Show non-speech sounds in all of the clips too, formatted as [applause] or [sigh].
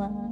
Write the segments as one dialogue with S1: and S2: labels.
S1: は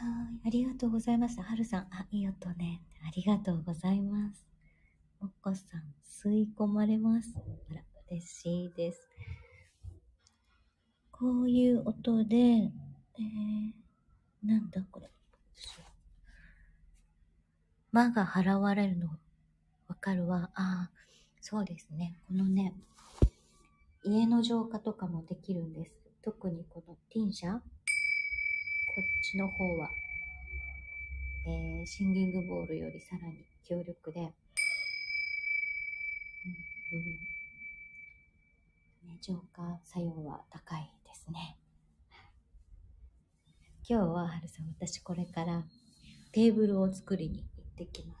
S1: はい、ありがとうございました。はるさん、あ、いい音ね。ありがとうございます。もっこさん、吸い込まれます。あら、嬉しいです。こういう音で、えー、なんだこれ。間が払われるのわかるわ。ああ、そうですね。このね、家の浄化とかもできるんです。特にこのティンシャこっちの方は、えーシンギングボールよりさらに強力で、うんうんね、浄化作用は高いですね。今日は、はるさん、私これからテーブルを作りに行ってきます。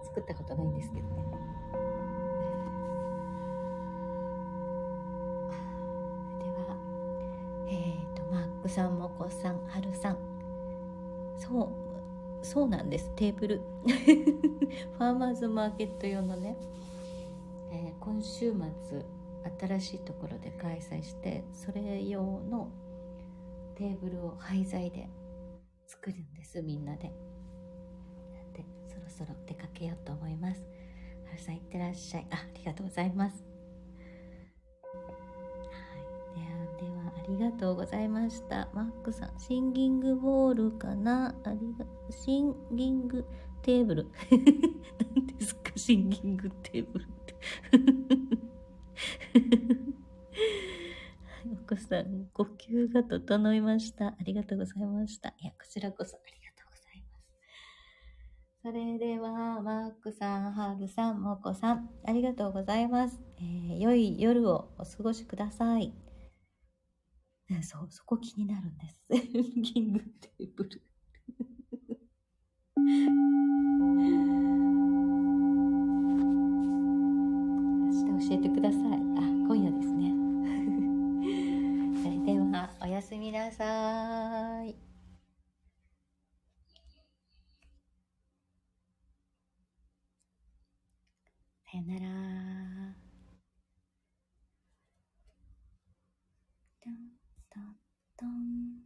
S1: [laughs] 作ったことないんですけどっ、ー、と、マックさん、もこさん、はるさん。そう、そうなんです、テーブル。[laughs] ファーマーズマーケット用のね、えー、今週末、新しいところで開催してそれ用のテーブルを廃材で作るんですみんなで。でそろそろ出かけようと思います。はるさんいってらっしゃい。あありがとうございます。ありがとうございましたマックさんシンギングボールかな？ありがシンギングテーブル [laughs] 何ですか？シンギングテーブルって [laughs] 奥さん、呼吸が整いました。ありがとうございました。いや、こちらこそありがとうございます。それでは、マークさん、ハーブさん、モコさん、ありがとうございます。えー、良い夜をお過ごしください。そう、そこ気になるんです。[laughs] キングテーブル。明日教えてください。あ、今夜ですね。[laughs] それでは、おやすみなさい。さよなら。トントン